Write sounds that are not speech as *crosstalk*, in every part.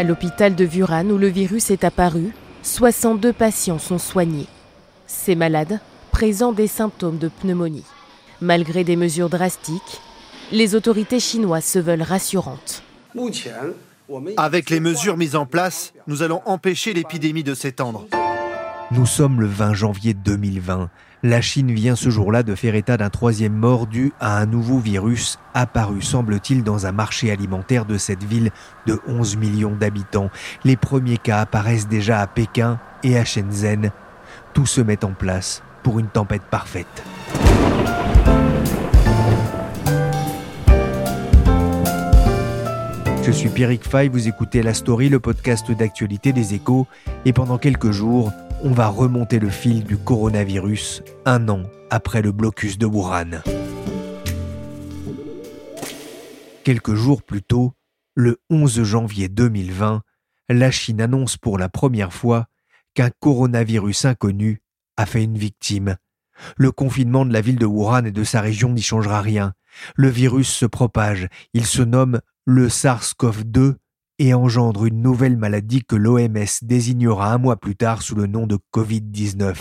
À l'hôpital de Vuran où le virus est apparu, 62 patients sont soignés. Ces malades présentent des symptômes de pneumonie. Malgré des mesures drastiques, les autorités chinoises se veulent rassurantes. Avec les mesures mises en place, nous allons empêcher l'épidémie de s'étendre. Nous sommes le 20 janvier 2020. La Chine vient ce jour-là de faire état d'un troisième mort dû à un nouveau virus apparu, semble-t-il, dans un marché alimentaire de cette ville de 11 millions d'habitants. Les premiers cas apparaissent déjà à Pékin et à Shenzhen. Tout se met en place pour une tempête parfaite. Je suis Pierrick Fay, vous écoutez La Story, le podcast d'actualité des échos, et pendant quelques jours, on va remonter le fil du coronavirus, un an après le blocus de Wuhan. Quelques jours plus tôt, le 11 janvier 2020, la Chine annonce pour la première fois qu'un coronavirus inconnu a fait une victime. Le confinement de la ville de Wuhan et de sa région n'y changera rien. Le virus se propage, il se nomme le SARS-CoV-2 et engendre une nouvelle maladie que l'OMS désignera un mois plus tard sous le nom de Covid-19.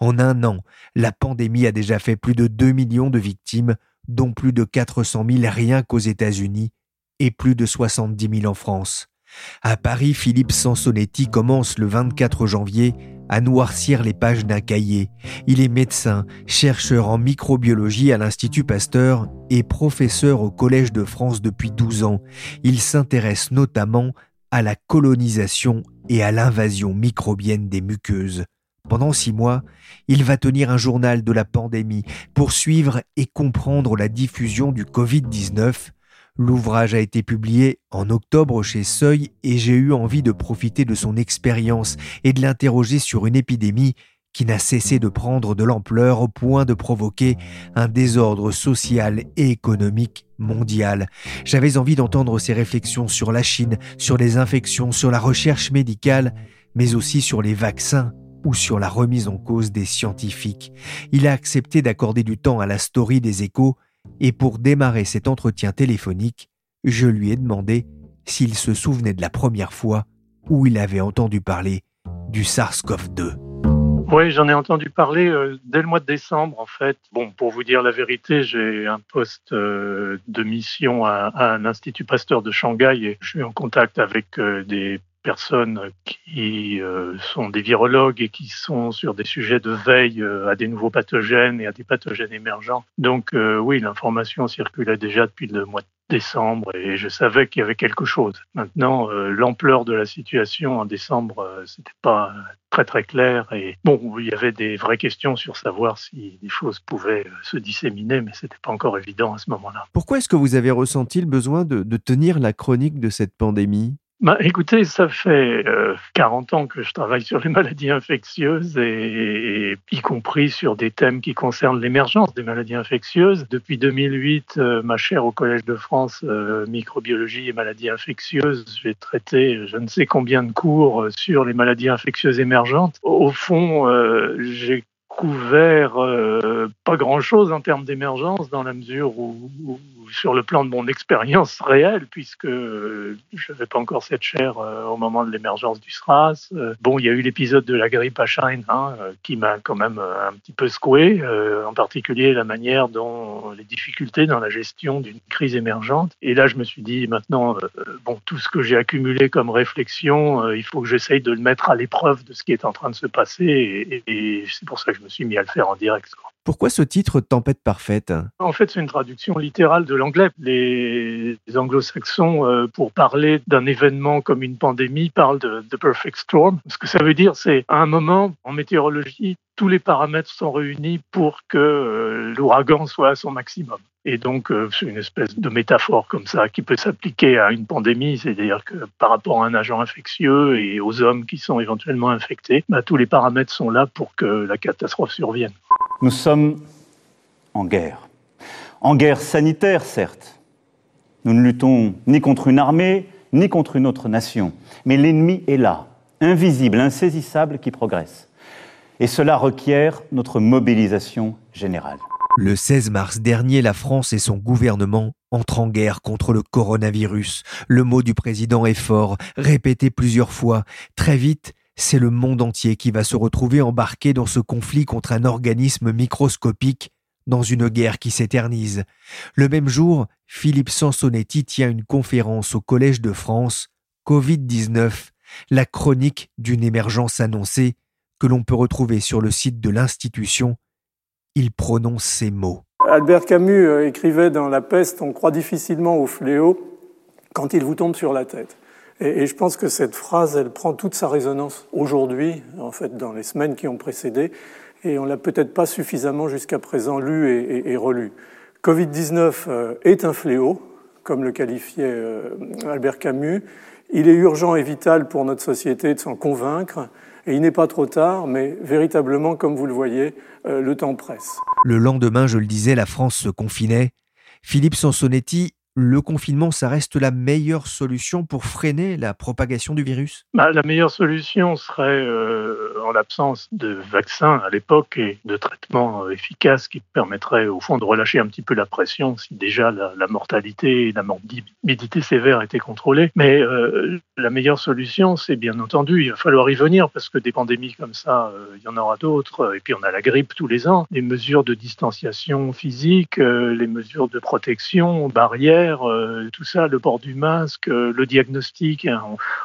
En un an, la pandémie a déjà fait plus de 2 millions de victimes, dont plus de 400 000 rien qu'aux États-Unis et plus de 70 000 en France. À Paris, Philippe Sansonetti commence le 24 janvier à noircir les pages d'un cahier. Il est médecin, chercheur en microbiologie à l'Institut Pasteur et professeur au Collège de France depuis 12 ans. Il s'intéresse notamment à la colonisation et à l'invasion microbienne des muqueuses. Pendant six mois, il va tenir un journal de la pandémie pour suivre et comprendre la diffusion du Covid-19 L'ouvrage a été publié en octobre chez Seuil et j'ai eu envie de profiter de son expérience et de l'interroger sur une épidémie qui n'a cessé de prendre de l'ampleur au point de provoquer un désordre social et économique mondial. J'avais envie d'entendre ses réflexions sur la Chine, sur les infections, sur la recherche médicale, mais aussi sur les vaccins ou sur la remise en cause des scientifiques. Il a accepté d'accorder du temps à la story des échos et pour démarrer cet entretien téléphonique, je lui ai demandé s'il se souvenait de la première fois où il avait entendu parler du SARS-CoV-2. Oui, j'en ai entendu parler euh, dès le mois de décembre, en fait. Bon, pour vous dire la vérité, j'ai un poste euh, de mission à, un institut Pasteur de Shanghai et je suis en contact avec euh, des personnes qui sont des virologues et qui sont sur des sujets de veille à des nouveaux pathogènes et à des pathogènes émergents. Donc oui, l'information circulait déjà depuis le mois de décembre et je savais qu'il y avait quelque chose. Maintenant, euh, l'ampleur de la situation en décembre, euh, c'était pas très très clair et bon, il y avait des vraies questions sur savoir si des choses pouvaient euh, se disséminer, mais c'était pas encore évident à ce moment-là. Pourquoi est-ce que vous avez ressenti le besoin de tenir la chronique de cette pandémie? Bah, écoutez, ça fait 40 euh, ans que je travaille sur les maladies infectieuses et, y compris sur des thèmes qui concernent l'émergence des maladies infectieuses. Depuis 2008, euh, ma chaire au Collège de France, euh, microbiologie et maladies infectieuses, j'ai traité je ne sais combien de cours sur les maladies infectieuses émergentes. Au fond, j'ai couvert pas grand-chose en termes d'émergence dans la mesure où, sur le plan de mon expérience réelle, puisque je n'avais pas encore cette chair euh, au moment de l'émergence du SRAS. Euh, bon, il y a eu l'épisode de la grippe H1N1 hein, euh, qui m'a quand même un petit peu secoué, en particulier la manière dont les difficultés dans la gestion d'une crise émergente. Et là, je me suis dit, maintenant, bon, tout ce que j'ai accumulé comme réflexion, il faut que j'essaye de le mettre à l'épreuve de ce qui est en train de se passer. Et, et c'est pour ça que je me suis mis à le faire en direct. Pourquoi ce titre Tempête parfaite? En fait, c'est une traduction littérale de l'anglais. Les, anglo-saxons, euh, pour parler d'un événement comme une pandémie, parlent de The Perfect Storm. Ce que ça veut dire, c'est à un moment, en météorologie, tous les paramètres sont réunis pour que euh, l'ouragan soit à son maximum. Et donc, euh, c'est une espèce de métaphore comme ça qui peut s'appliquer à une pandémie, c'est-à-dire que par rapport à un agent infectieux et aux hommes qui sont éventuellement infectés, bah, tous les paramètres sont là pour que la catastrophe survienne. Nous sommes en guerre. En guerre sanitaire, certes. Nous ne luttons ni contre une armée, ni contre une autre nation. Mais l'ennemi est là, invisible, insaisissable, qui progresse. Et cela requiert notre mobilisation générale. Le 16 mars dernier, la France et son gouvernement entrent en guerre contre le coronavirus. Le mot du président est fort, répété plusieurs fois. Très vite, c'est le monde entier qui va se retrouver embarqué dans ce conflit contre un organisme microscopique, dans une guerre qui s'éternise. Le même jour, Philippe Sansonetti tient une conférence au Collège de France, Covid-19, la chronique d'une émergence annoncée, que l'on peut retrouver sur le site de l'institution. Il prononce ces mots. Albert Camus euh, écrivait dans La peste, on croit difficilement au fléau quand il vous tombe sur la tête. Et, je pense que cette phrase, elle prend toute sa résonance aujourd'hui, en fait, dans les semaines qui ont précédé, et on l'a peut-être pas suffisamment jusqu'à présent lu et, et, relue. Covid-19 euh, est un fléau, comme le qualifiait euh, Albert Camus. Il est urgent et vital pour notre société de s'en convaincre. Et il n'est pas trop tard, mais véritablement, comme vous le voyez, euh, le temps presse. Le lendemain, je le disais, la France se confinait. Philippe Sansonetti le confinement, ça reste la meilleure solution pour freiner la propagation du virus? Bah, La meilleure solution serait, euh, en l'absence de vaccins à l'époque et de traitements euh, efficaces qui permettraient au fond de relâcher un petit peu la pression si déjà la, mortalité et la morbidité sévère étaient contrôlées. Mais euh, la meilleure solution, c'est bien entendu, il va falloir y venir parce que des pandémies comme ça, il y en aura d'autres. Et puis on a la grippe tous les ans. Les mesures de distanciation physique, les mesures de protection, barrières, euh, tout ça, le port du masque, euh, le diagnostic. Hein,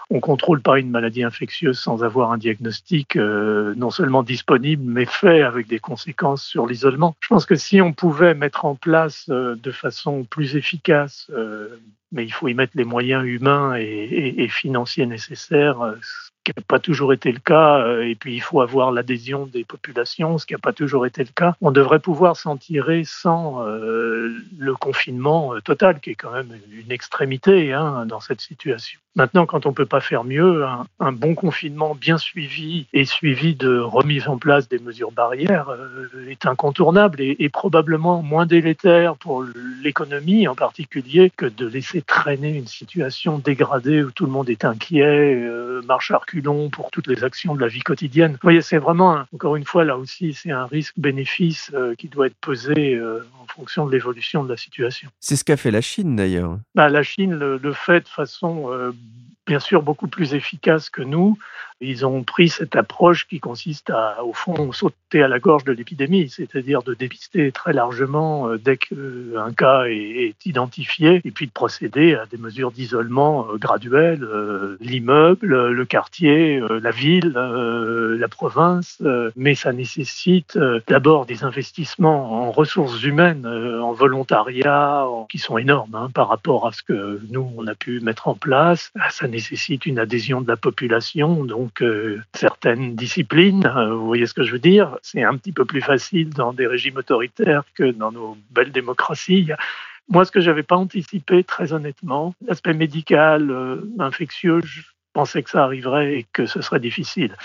on, ne contrôle pas une maladie infectieuse sans avoir un diagnostic euh, non seulement disponible, mais fait avec des conséquences sur l'isolement. Je pense que si on pouvait mettre en place de façon plus efficace mais il faut y mettre les moyens humains et, financiers nécessaires, ce qui n'a pas toujours été le cas, euh, et puis il faut avoir l'adhésion des populations, ce qui n'a pas toujours été le cas. On devrait pouvoir s'en tirer sans euh, le confinement euh, total, qui est quand même une extrémité hein, dans cette situation. Maintenant, quand on ne peut pas faire mieux, un, bon confinement bien suivi et suivi de remise en place des mesures barrières est incontournable et, probablement moins délétère pour l'économie en particulier que de laisser traîner une situation dégradée où tout le monde est inquiet, marche à pour toutes les actions de la vie quotidienne. Vous voyez, c'est vraiment, encore une fois, là aussi, c'est un risque-bénéfice euh, qui doit être pesé euh, en fonction de l'évolution de la situation. C'est ce qu'a fait la Chine d'ailleurs. Bah, la Chine le, fait de façon euh, bien sûr beaucoup plus efficace que nous. Ils ont pris cette approche qui consiste à, au fond, sauter à la gorge de l'épidémie, c'est-à-dire de dépister très largement dès qu'un cas est, identifié, et puis de procéder à des mesures d'isolement graduelles, l'immeuble, le quartier, la ville, la province. Mais ça nécessite d'abord des investissements en ressources humaines, en volontariat, qui sont énormes hein, par rapport à ce que nous, on a pu mettre en place. Ça nécessite une adhésion de la population, donc euh, certaines disciplines, euh, vous voyez ce que je veux dire, c'est un petit peu plus facile dans des régimes autoritaires que dans nos belles démocraties. Moi, ce que je n'avais pas anticipé, très honnêtement, l'aspect médical, euh, infectieux, je pensais que ça arriverait et que ce serait difficile.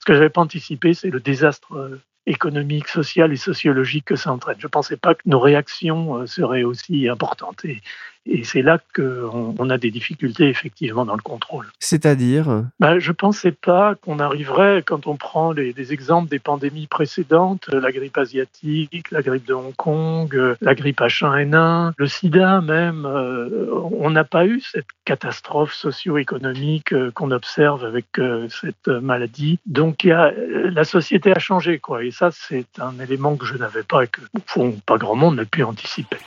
Ce que je n'avais pas anticipé, c'est le désastre économique, social et sociologique que ça entraîne. Je ne pensais pas que nos réactions seraient aussi importantes. Et c'est là qu'on on a des difficultés effectivement dans le contrôle. C'est-à-dire ben, Je ne pensais pas qu'on arriverait, quand on prend les, exemples des pandémies précédentes, la grippe asiatique, la grippe de Hong Kong, la grippe H1N1, le sida même, euh, on n'a pas eu cette catastrophe socio-économique euh, qu'on observe avec euh, cette maladie. Donc y a, la société a changé. Quoi. Et ça, c'est un élément que je n'avais pas et que, au fond, pas grand monde n'a pu anticiper.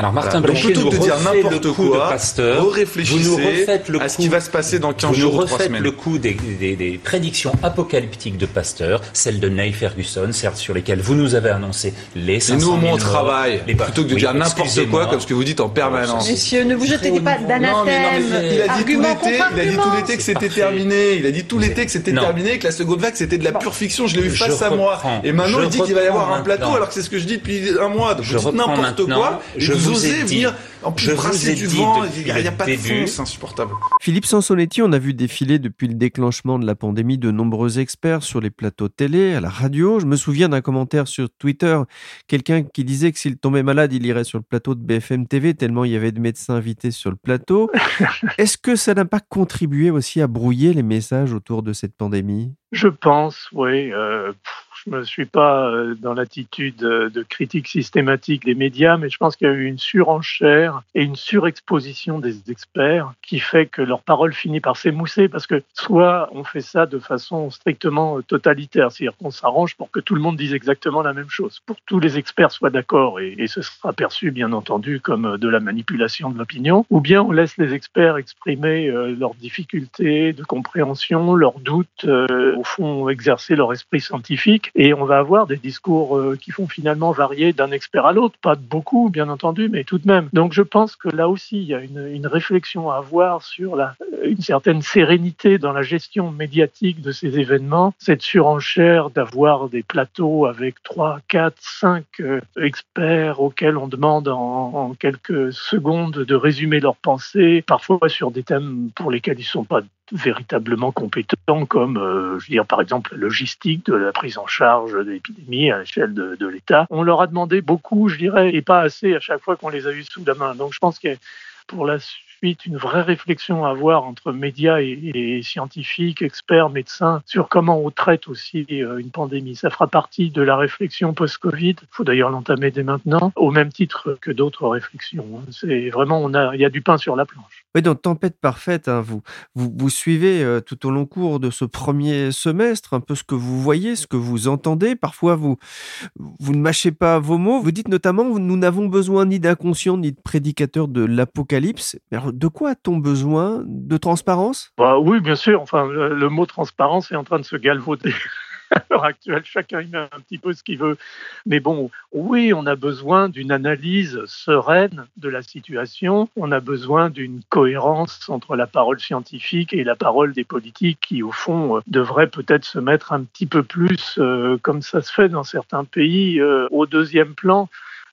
Alors Martin voilà. plutôt que de dire n'importe quoi, Pasteur, vous réfléchissez à ce qui va se passer dans 15 jours ou 3 semaines. le coup des, des, des, prédictions apocalyptiques de Pasteur, celles de Neil Ferguson, certes sur lesquelles vous nous avez annoncé les 500 Et nous, au moins, on travaille, plutôt que de oui, dire n'importe quoi, comme ce que vous dites en permanence. Messieurs, ne vous jetez pas d'anathème. Il a dit tout l'été, il a dit tout l'été que c'était terminé. Il a dit tout l'été que c'était terminé, que la seconde vague c'était de la pure fiction. Je l'ai eu face à moi. Et maintenant, il dit qu'il va y avoir un plateau, alors que c'est ce que je dis depuis un mois. Donc vous dites n'importe quoi. Vous osez venir en plus, brasser du vent, il n'y a, pas de fond, c'est insupportable. Philippe Sansonetti, on a vu défiler depuis le déclenchement de la pandémie de nombreux experts sur les plateaux télé, à la radio. Je me souviens d'un commentaire sur Twitter, quelqu'un qui disait que s'il tombait malade, il irait sur le plateau de BFM TV, tellement il y avait de médecins invités sur le plateau. *laughs* Est-ce que ça n'a pas contribué aussi à brouiller les messages autour de cette pandémie? Je pense, oui. Euh, je ne suis pas euh, dans l'attitude de critique systématique des médias, mais je pense qu'il y a eu une surenchère et une surexposition des experts qui fait que leur parole finit par s'émousser parce que soit on fait ça de façon strictement totalitaire, c'est-à-dire qu'on s'arrange pour que tout le monde dise exactement la même chose, pour que tous les experts soient d'accord et, ce sera perçu bien entendu comme de la manipulation de l'opinion, ou bien on laisse les experts exprimer euh, leurs difficultés de compréhension, leurs doutes, euh, au fond exercer leur esprit scientifique et on va avoir des discours euh, qui font finalement varier d'un expert à l'autre, pas beaucoup bien entendu, mais tout de même. Donc je pense que là aussi, il y a une, réflexion à avoir sur la, une certaine sérénité dans la gestion médiatique de ces événements, cette surenchère d'avoir des plateaux avec 3, 4, 5 experts auxquels on demande en, en quelques secondes de résumer leurs pensées, parfois sur des thèmes pour lesquels ils ne sont pas véritablement compétents, comme, euh, je veux dire, par exemple, la logistique de la prise en charge de l'épidémie à l'échelle de, de l'État. On leur a demandé beaucoup, je dirais, et pas assez à chaque fois qu'on les a eus sous la main. Donc je pense que pour la une vraie réflexion à avoir entre médias et, scientifiques, experts, médecins, sur comment on traite aussi euh, une pandémie. Ça fera partie de la réflexion post-Covid. Il faut d'ailleurs l'entamer dès maintenant, au même titre que d'autres réflexions. Hein. C'est vraiment, on a, il y a du pain sur la planche. Oui, donc Tempête Parfaite, hein, vous, vous, suivez euh, tout au long cours de ce premier semestre un peu ce que vous voyez, ce que vous entendez. Parfois, vous, vous ne mâchez pas vos mots. Vous dites notamment, nous n'avons besoin ni d'inconscient ni de prédicateur de l'apocalypse de quoi a-t-on besoin? De transparence? Bah, Oui, bien sûr. Enfin, le, mot transparence est en train de se galvauder. *laughs* *laughs* à l'heure actuelle, chacun y met un petit peu ce qu'il veut. Mais bon, oui, on a besoin d'une analyse sereine de la situation. On a besoin d'une cohérence entre la parole scientifique et la parole des politiques qui, au fond, euh, devraient peut-être se mettre un petit peu plus, euh, comme ça se fait dans certains pays, euh, au deuxième plan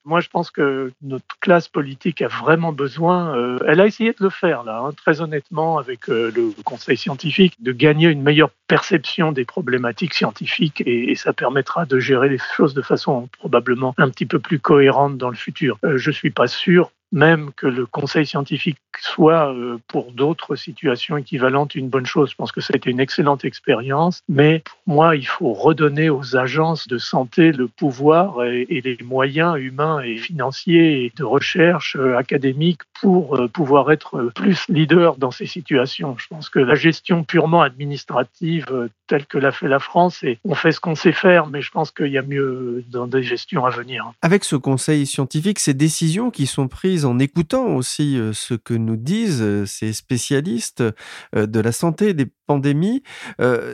moi, je pense que notre classe politique a vraiment besoin, euh, elle a essayé de le faire là, hein, très honnêtement, avec euh, le Conseil scientifique, de gagner une meilleure perception des problématiques scientifiques et, ça permettra de gérer les choses de façon probablement un petit peu plus cohérente dans le futur. Euh, je suis pas sûr même que le conseil scientifique soit euh, pour d'autres situations équivalentes une bonne chose. Je pense que ça a été une excellente expérience, mais pour moi, il faut redonner aux agences de santé le pouvoir et, les moyens humains et financiers de recherche euh, académique pour euh, pouvoir être plus leader dans ces situations. Je pense que la gestion purement administrative telle que l'a fait la France, et on fait ce qu'on sait faire, mais je pense qu'il y a mieux dans des gestions à venir. Avec ce conseil scientifique, ces décisions qui sont prises en écoutant aussi euh, ce que nous disent euh, ces spécialistes euh, de la santé des pandémies.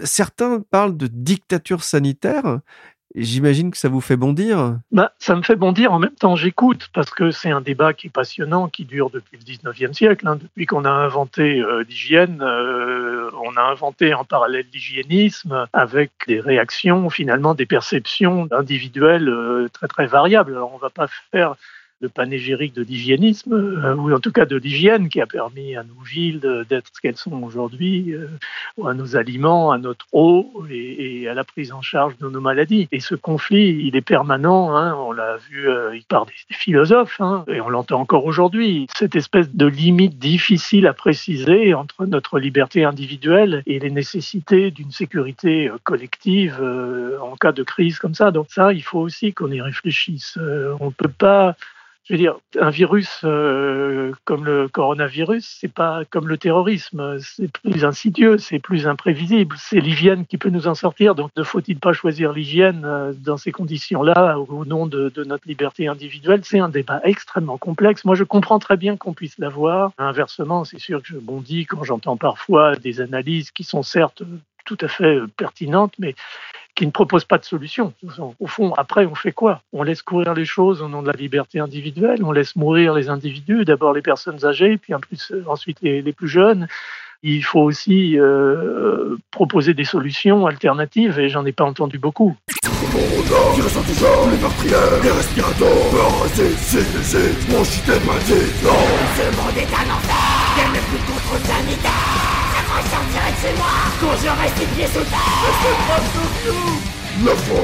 Certains parlent de dictature sanitaire. J'imagine que ça vous fait bondir. Bah, ça me fait bondir. En même temps, j'écoute parce que c'est un débat qui est passionnant, qui dure depuis le 19e siècle. Hein. Depuis qu'on a inventé l'hygiène, on a inventé en parallèle l'hygiénisme avec des réactions, finalement, des perceptions individuelles très très variables. Alors, on ne va pas faire le panégyrique de l'hygiénisme, euh, ou en tout cas de l'hygiène qui a permis à nos villes d'être ce qu'elles sont aujourd'hui, euh, à nos aliments, à notre eau et, à la prise en charge de nos maladies. Et ce conflit, il est permanent, hein, on l'a vu euh, par des, philosophes, hein, et on l'entend encore aujourd'hui, cette espèce de limite difficile à préciser entre notre liberté individuelle et les nécessités d'une sécurité collective en cas de crise comme ça. Donc ça, il faut aussi qu'on y réfléchisse. on ne peut pas Je veux dire, un virus euh, comme le coronavirus, c'est pas comme le terrorisme, c'est plus insidieux, c'est plus imprévisible. C'est l'hygiène qui peut nous en sortir. Donc, ne faut-il pas choisir l'hygiène euh, dans ces conditions-là au nom de, de notre liberté individuelle? C'est un débat extrêmement complexe. Moi, je comprends très bien qu'on puisse l'avoir. Inversement, c'est sûr que je bondis quand j'entends parfois des analyses qui sont certes tout à fait pertinentes, mais qui ne propose pas de solution. Au fond, après, on fait quoi On laisse courir les choses au nom de la liberté individuelle, on laisse mourir les individus, d'abord les personnes âgées, puis en plus, euh, ensuite les, plus jeunes. Il faut aussi euh, proposer des solutions alternatives et j'en ai pas entendu beaucoup. Qui les pieds sous terre. Pas la foi,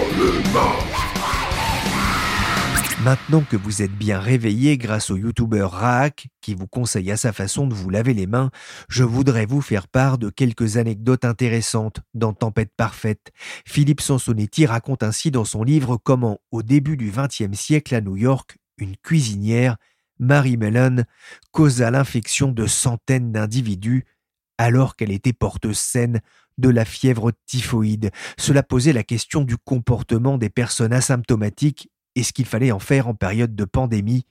Maintenant que vous êtes bien réveillé grâce au youtubeur Raak, qui vous conseille à sa façon de vous laver les mains, je voudrais vous faire part de quelques anecdotes intéressantes dans Tempête parfaite. Philippe Sansonetti raconte ainsi dans son livre comment, au début du XXe siècle à New York, une cuisinière, Mary Mellon, causa l'infection de centaines d'individus alors qu'elle était porteuse saine de la fièvre typhoïde. Cela posait la question du comportement des personnes asymptomatiques et ce qu'il fallait en faire en période de pandémie.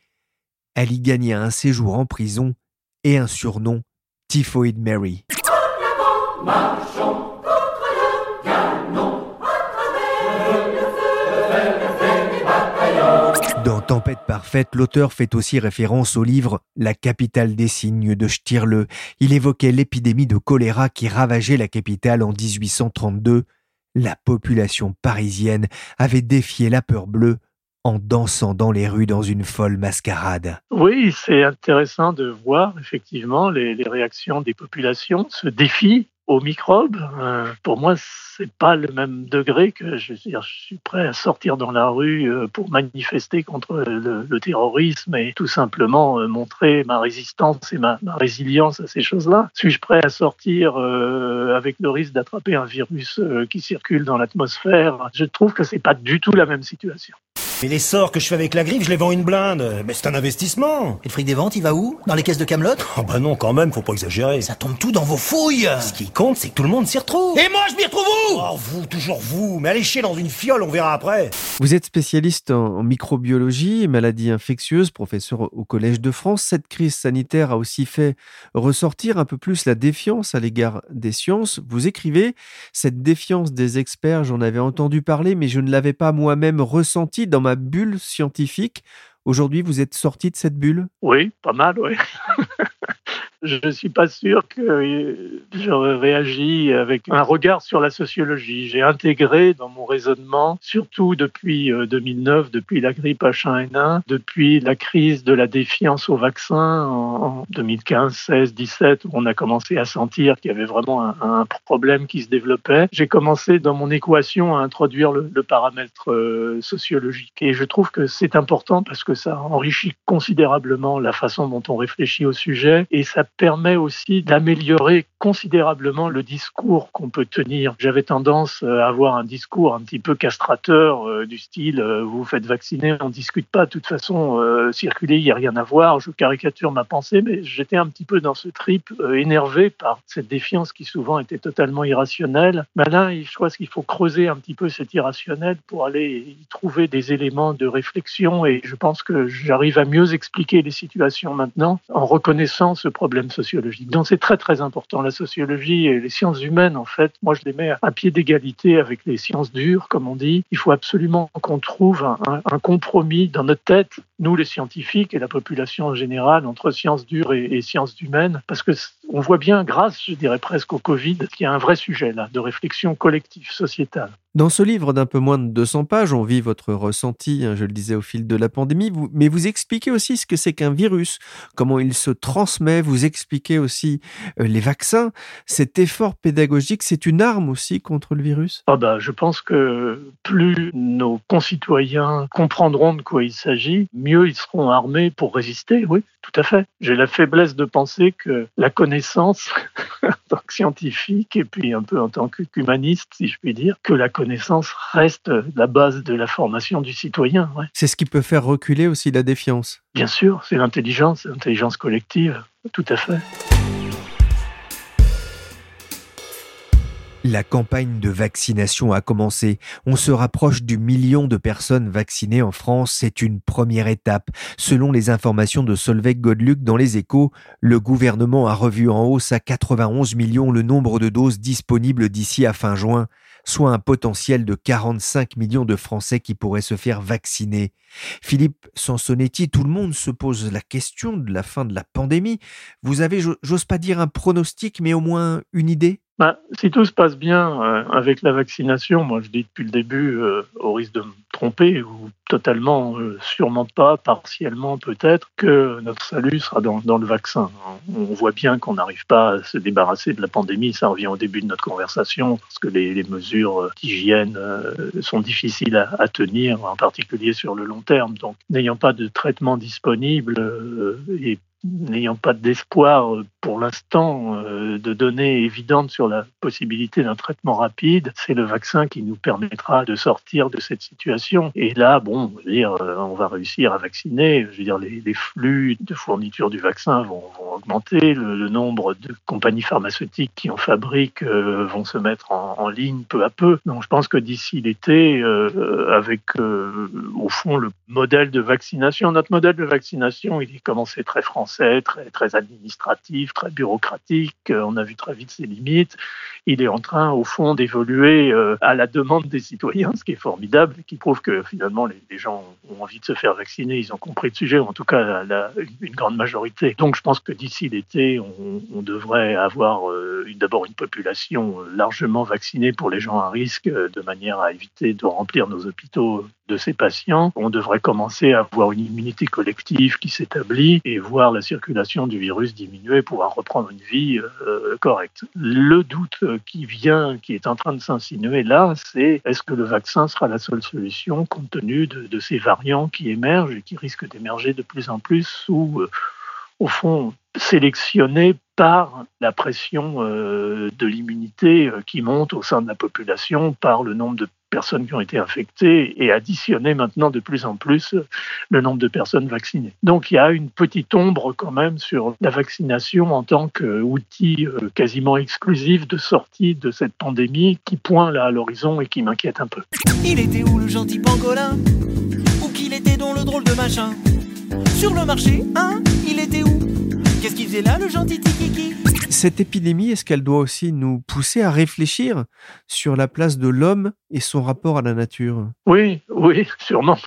Elle y gagna un séjour en prison et un surnom, Typhoid Mary. Tempête parfaite, l'auteur fait aussi référence au livre La capitale des signes de Stirle. Il évoquait l'épidémie de choléra qui ravageait la capitale en 1832. La population parisienne avait défié la peur bleue en dansant dans les rues dans une folle mascarade. Oui, c'est intéressant de voir effectivement les, les réactions des populations, ce défi aux microbes. Euh, pour moi, c'est pas le même degré que je, suis prêt à sortir dans la rue euh, pour manifester contre le, terrorisme et tout simplement euh, montrer ma résistance et ma, résilience à ces choses-là. Suis-je prêt à sortir avec le risque d'attraper un virus qui circule dans l'atmosphère? Je trouve que c'est pas du tout la même situation. Mais les sorts que je fais avec la griffe, je les vends une blinde. Mais c'est un investissement. Et le fric des ventes, il va où? Dans les caisses de Camelot? Oh bah non, quand même, faut pas exagérer. Ça tombe tout dans vos fouilles Ce qui compte, c'est que tout le monde s'y retrouve. Et moi, je m'y retrouve où? Oh, vous, toujours vous. Mais allez chier dans une fiole, on verra après. Vous êtes spécialiste en microbiologie maladies infectieuses, professeur au Collège de France. Cette crise sanitaire a aussi fait ressortir un peu plus la défiance à l'égard des sciences. Vous écrivez, cette défiance des experts, j'en avais entendu parler, mais je ne l'avais pas moi-même ressenti dans ma bulle scientifique. Aujourd'hui, vous êtes sorti de cette bulle? Oui, pas mal, oui. *laughs* je ne suis pas sûr que j'aurais réagi avec un regard sur la sociologie. J'ai intégré dans mon raisonnement, surtout depuis 2009, depuis la grippe H1N1, depuis la crise de la défiance au vaccin en 2015, 16, 17, où on a commencé à sentir qu'il y avait vraiment un, problème qui se développait. J'ai commencé dans mon équation à introduire le, le paramètre euh, sociologique. Et je trouve que c'est important parce que ça enrichit considérablement la façon dont on réfléchit au sujet et ça permet aussi d'améliorer considérablement le discours qu'on peut tenir. J'avais tendance à avoir un discours un petit peu castrateur euh, du style euh, vous vous faites vacciner, on discute pas, de toute façon euh, circuler, il n'y a rien à voir, je caricature ma pensée, mais j'étais un petit peu dans ce trip euh, énervé par cette défiance qui souvent était totalement irrationnelle. Mais là, je crois qu'il faut creuser un petit peu cet irrationnel pour aller y trouver des éléments de réflexion et je pense que j'arrive à mieux expliquer les situations maintenant en reconnaissant ce problème sociologique. Donc c'est très très important. La sociologie et les sciences humaines, en fait, moi je les mets à pied d'égalité avec les sciences dures, comme on dit. Il faut absolument qu'on trouve un, un, compromis dans notre tête, nous les scientifiques et la population en général, entre sciences dures et, et sciences humaines, parce que on voit bien, grâce, je dirais presque au Covid, qu'il y a un vrai sujet là de réflexion collective, sociétale. Dans ce livre d'un peu moins de 200 pages, on vit votre ressenti, hein, je le disais, au fil de la pandémie, mais vous expliquez aussi ce que c'est qu'un virus, comment il se transmet, vous expliquez aussi euh, les vaccins. Cet effort pédagogique, c'est une arme aussi contre le virus? Ah bah, Je pense que plus nos concitoyens comprendront de quoi il s'agit, mieux ils seront armés pour résister. Oui, tout à fait. J'ai la faiblesse de penser que la connaissance, *laughs* en tant que scientifique et puis un peu en tant qu'humaniste, si je puis dire, que la connaissance reste la base de la formation du citoyen. C'est ce qui peut faire reculer aussi la défiance. Bien sûr, c'est l'intelligence, l'intelligence collective, tout à fait. La campagne de vaccination a commencé. On se rapproche du million de personnes vaccinées en France. C'est une première étape. Selon les informations de Solveig Godluc dans les échos, le gouvernement a revu en hausse à 91 millions le nombre de doses disponibles d'ici à fin juin, soit un potentiel de 45 millions de Français qui pourraient se faire vacciner. Philippe Sansonetti, tout le monde se pose la question de la fin de la pandémie. Vous avez, j'ose pas dire un pronostic, mais au moins une idée? Bah, si tout se passe bien euh, avec la vaccination, moi je dis depuis le début, euh, au risque de tromper, ou totalement, euh, sûrement pas, partiellement peut-être, que notre salut sera dans, le vaccin. On voit bien qu'on n'arrive pas à se débarrasser de la pandémie, ça revient au début de notre conversation, parce que les, mesures d'hygiène sont difficiles à, tenir, en particulier sur le long terme. Donc n'ayant pas de traitement disponible et n'ayant pas d'espoir euh, pour l'instant euh, de données évidentes sur la possibilité d'un traitement rapide, c'est le vaccin qui nous permettra de sortir de cette situation. Et là, bon, euh, on va réussir à vacciner. Je veux dire, les, flux de fourniture du vaccin vont, augmenter, le, nombre de compagnies pharmaceutiques qui en fabriquent vont se mettre en, ligne peu à peu. Donc, je pense que d'ici l'été, avec au fond le modèle de vaccination, notre modèle de vaccination, il est commencé très français très, très administratif, très bureaucratique. Euh, on a vu très vite ses limites. Il est en train, au fond, d'évoluer euh, à la demande des citoyens, ce qui est formidable, qui prouve que finalement les, gens ont envie de se faire vacciner. Ils ont compris le sujet, en tout cas une grande majorité. Donc je pense que d'ici l'été, on, devrait avoir euh, d'abord une population largement vaccinée pour les gens à risque, de manière à éviter de remplir nos hôpitaux de ces patients. On devrait commencer à avoir une immunité collective qui s'établit et voir la circulation du virus diminuer, pouvoir reprendre une vie euh, correcte. Le doute qui vient, qui est en train de s'insinuer là, c'est est-ce que le vaccin sera la seule solution? Compte tenu de, ces variants qui émergent et qui risquent d'émerger de plus en plus ou euh, au fond sélectionnés par la pression euh, de l'immunité qui monte au sein de la population, par le nombre de personnes qui ont été infectées et additionner maintenant de plus en plus le nombre de personnes vaccinées. Donc il y a une petite ombre quand même sur la vaccination en tant qu'outil euh, quasiment exclusif de sortie de cette pandémie qui pointe là à l'horizon et qui m'inquiète un peu. Il était où le gentil pangolin? Où qu'il était dans le drôle de machin? Sur le marché, hein? Il était où? Qu'est-ce qu'il faisait là, le gentil Tikiki Cette épidémie, est-ce qu'elle doit aussi nous pousser à réfléchir sur la place de l'homme et son rapport à la nature? Oui, oui, sûrement.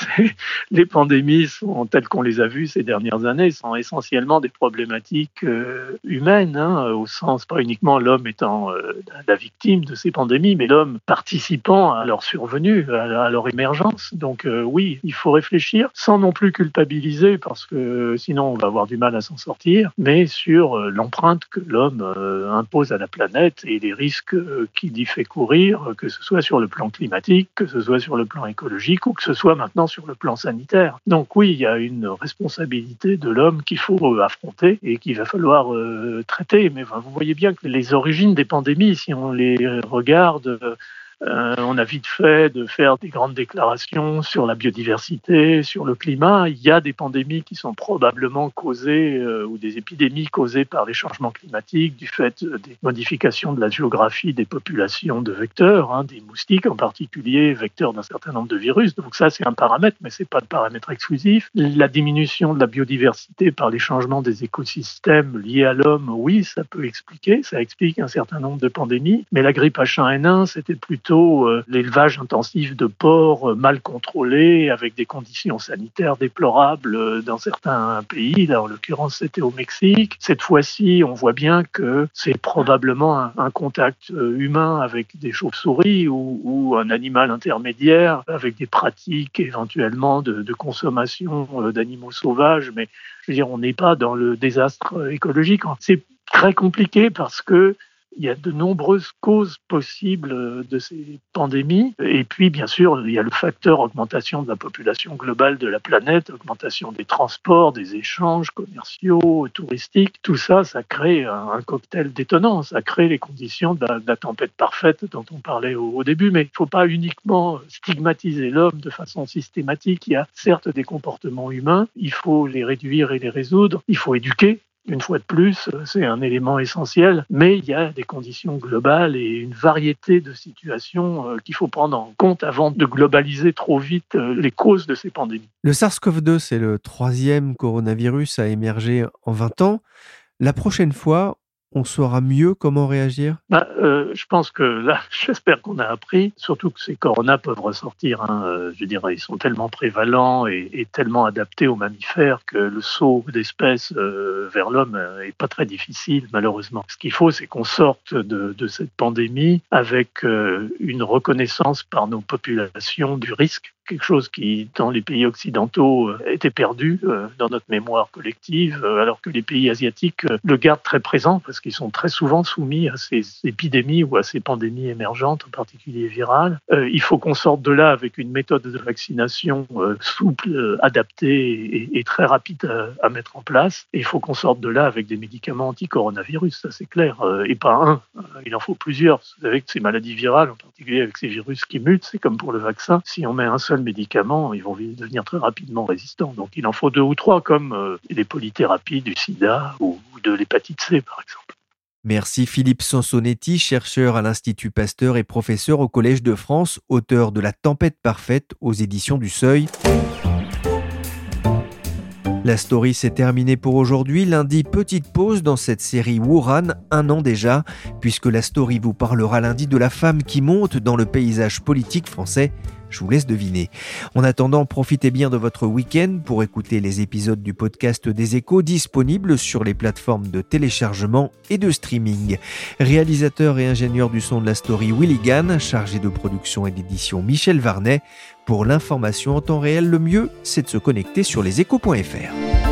*laughs* les pandémies sont telles qu'on les a vues ces dernières années, sont essentiellement des problématiques euh, humaines, hein, au sens pas uniquement l'homme étant euh, la victime de ces pandémies, mais l'homme participant à leur survenue, à, leur émergence. Donc euh, oui, il faut réfléchir sans non plus culpabiliser, parce que sinon on va avoir du mal à s'en sortir, mais sur l'empreinte que l'homme impose à la planète et les risques qu'il y fait courir, que ce soit sur le plan climatique, que ce soit sur le plan écologique ou que ce soit maintenant sur le plan sanitaire. Donc oui, il y a une responsabilité de l'homme qu'il faut euh, affronter et qu'il va falloir euh, traiter. Mais vous voyez bien que les origines des pandémies, si on les regarde, euh, on a vite fait de faire des grandes déclarations sur la biodiversité, sur le climat. Il y a des pandémies qui sont probablement causées euh, ou des épidémies causées par les changements climatiques du fait des modifications de la géographie des populations de vecteurs, hein, des moustiques en particulier, vecteurs d'un certain nombre de virus. Donc ça, c'est un paramètre, mais c'est pas le paramètre exclusif. La diminution de la biodiversité par les changements des écosystèmes liés à l'homme, oui, ça peut expliquer, ça explique un certain nombre de pandémies. Mais la grippe H1N1, c'était plutôt euh, l'élevage intensif de porcs euh, mal contrôlé, avec des conditions sanitaires déplorables euh, dans certains pays. Là, en l'occurrence, c'était au Mexique. Cette fois-ci, on voit bien que c'est probablement un, contact humain avec des chauves-souris ou, un animal intermédiaire, avec des pratiques éventuellement de consommation d'animaux sauvages. Mais je veux dire, on n'est pas dans le désastre écologique. C'est très compliqué parce que Il y a de nombreuses causes possibles de ces pandémies. Et puis, bien sûr, il y a le facteur augmentation de la population globale de la planète, augmentation des transports, des échanges commerciaux, touristiques. Tout ça, ça crée un cocktail détonnant. Ça crée les conditions de la, tempête parfaite dont on parlait au début. Mais il ne faut pas uniquement stigmatiser l'homme de façon systématique. Il y a certes des comportements humains. Il faut les réduire et les résoudre. Il faut éduquer une fois de plus, c'est un élément essentiel, mais il y a des conditions globales et une variété de situations euh, qu'il faut prendre en compte avant de globaliser trop vite euh, les causes de ces pandémies. Le SARS-CoV-2, c'est le troisième coronavirus à émerger en 20 ans. La prochaine fois, on saura mieux comment réagir? Bah, euh, Je pense que là, *laughs* j'espère qu'on a appris, surtout que ces coronas peuvent ressortir. Hein, euh, je dirais, ils sont tellement prévalents et, tellement adaptés aux mammifères que le saut d'espèces euh, vers l'homme est pas très difficile, malheureusement. Ce qu'il faut, c'est qu'on sorte de, cette pandémie avec une reconnaissance par nos populations du risque quelque chose qui, dans les pays occidentaux, euh, était perdu euh, dans notre mémoire collective, euh, alors que les pays asiatiques le gardent très présent parce qu'ils sont très souvent soumis à ces épidémies ou à ces pandémies émergentes, en particulier virales. Il faut qu'on sorte de là avec une méthode de vaccination souple, adaptée et, très rapide à, mettre en place. Et il faut qu'on sorte de là avec des médicaments anti-coronavirus, ça c'est clair, et pas un. Il en faut plusieurs. Vous savez que ces maladies virales, en particulier avec ces virus qui mutent, c'est comme pour le vaccin. Si on met un seul médicaments, ils vont devenir très rapidement résistants. Donc il en faut deux ou trois, comme euh, les polythérapies du sida ou de l'hépatite C, par exemple. Merci Philippe Sansonetti, chercheur à l'Institut Pasteur et professeur au Collège de France, auteur de La tempête parfaite aux éditions du Seuil. La story s'est terminée pour aujourd'hui. Lundi, petite pause dans cette série Wuhan, un an déjà, puisque la story vous parlera lundi de la femme qui monte dans le paysage politique français. Je vous laisse deviner. En attendant, profitez bien de votre week-end pour écouter les épisodes du podcast des échos disponibles sur les plateformes de téléchargement et de streaming. Réalisateur et ingénieur du son de la story Willy Gann, chargé de production et d'édition Michel Varnet. Pour l'information en temps réel, le mieux, c'est de se connecter sur leséchos.fr.